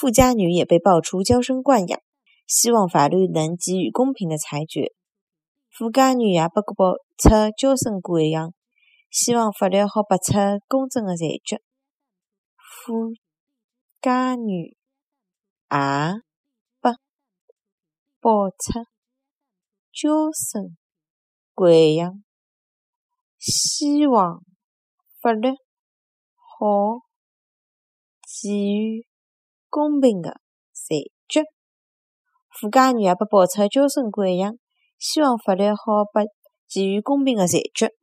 富家女也被爆出娇生惯养，希望法律能给予公平的裁决。富家女也被爆出娇生惯养，希望法律好拨出公正的裁决。富家女也被爆出娇生惯养，希望法律好给予公平的裁决。富家女也被爆出娇生惯养，希望法律好拨给予公平的裁决。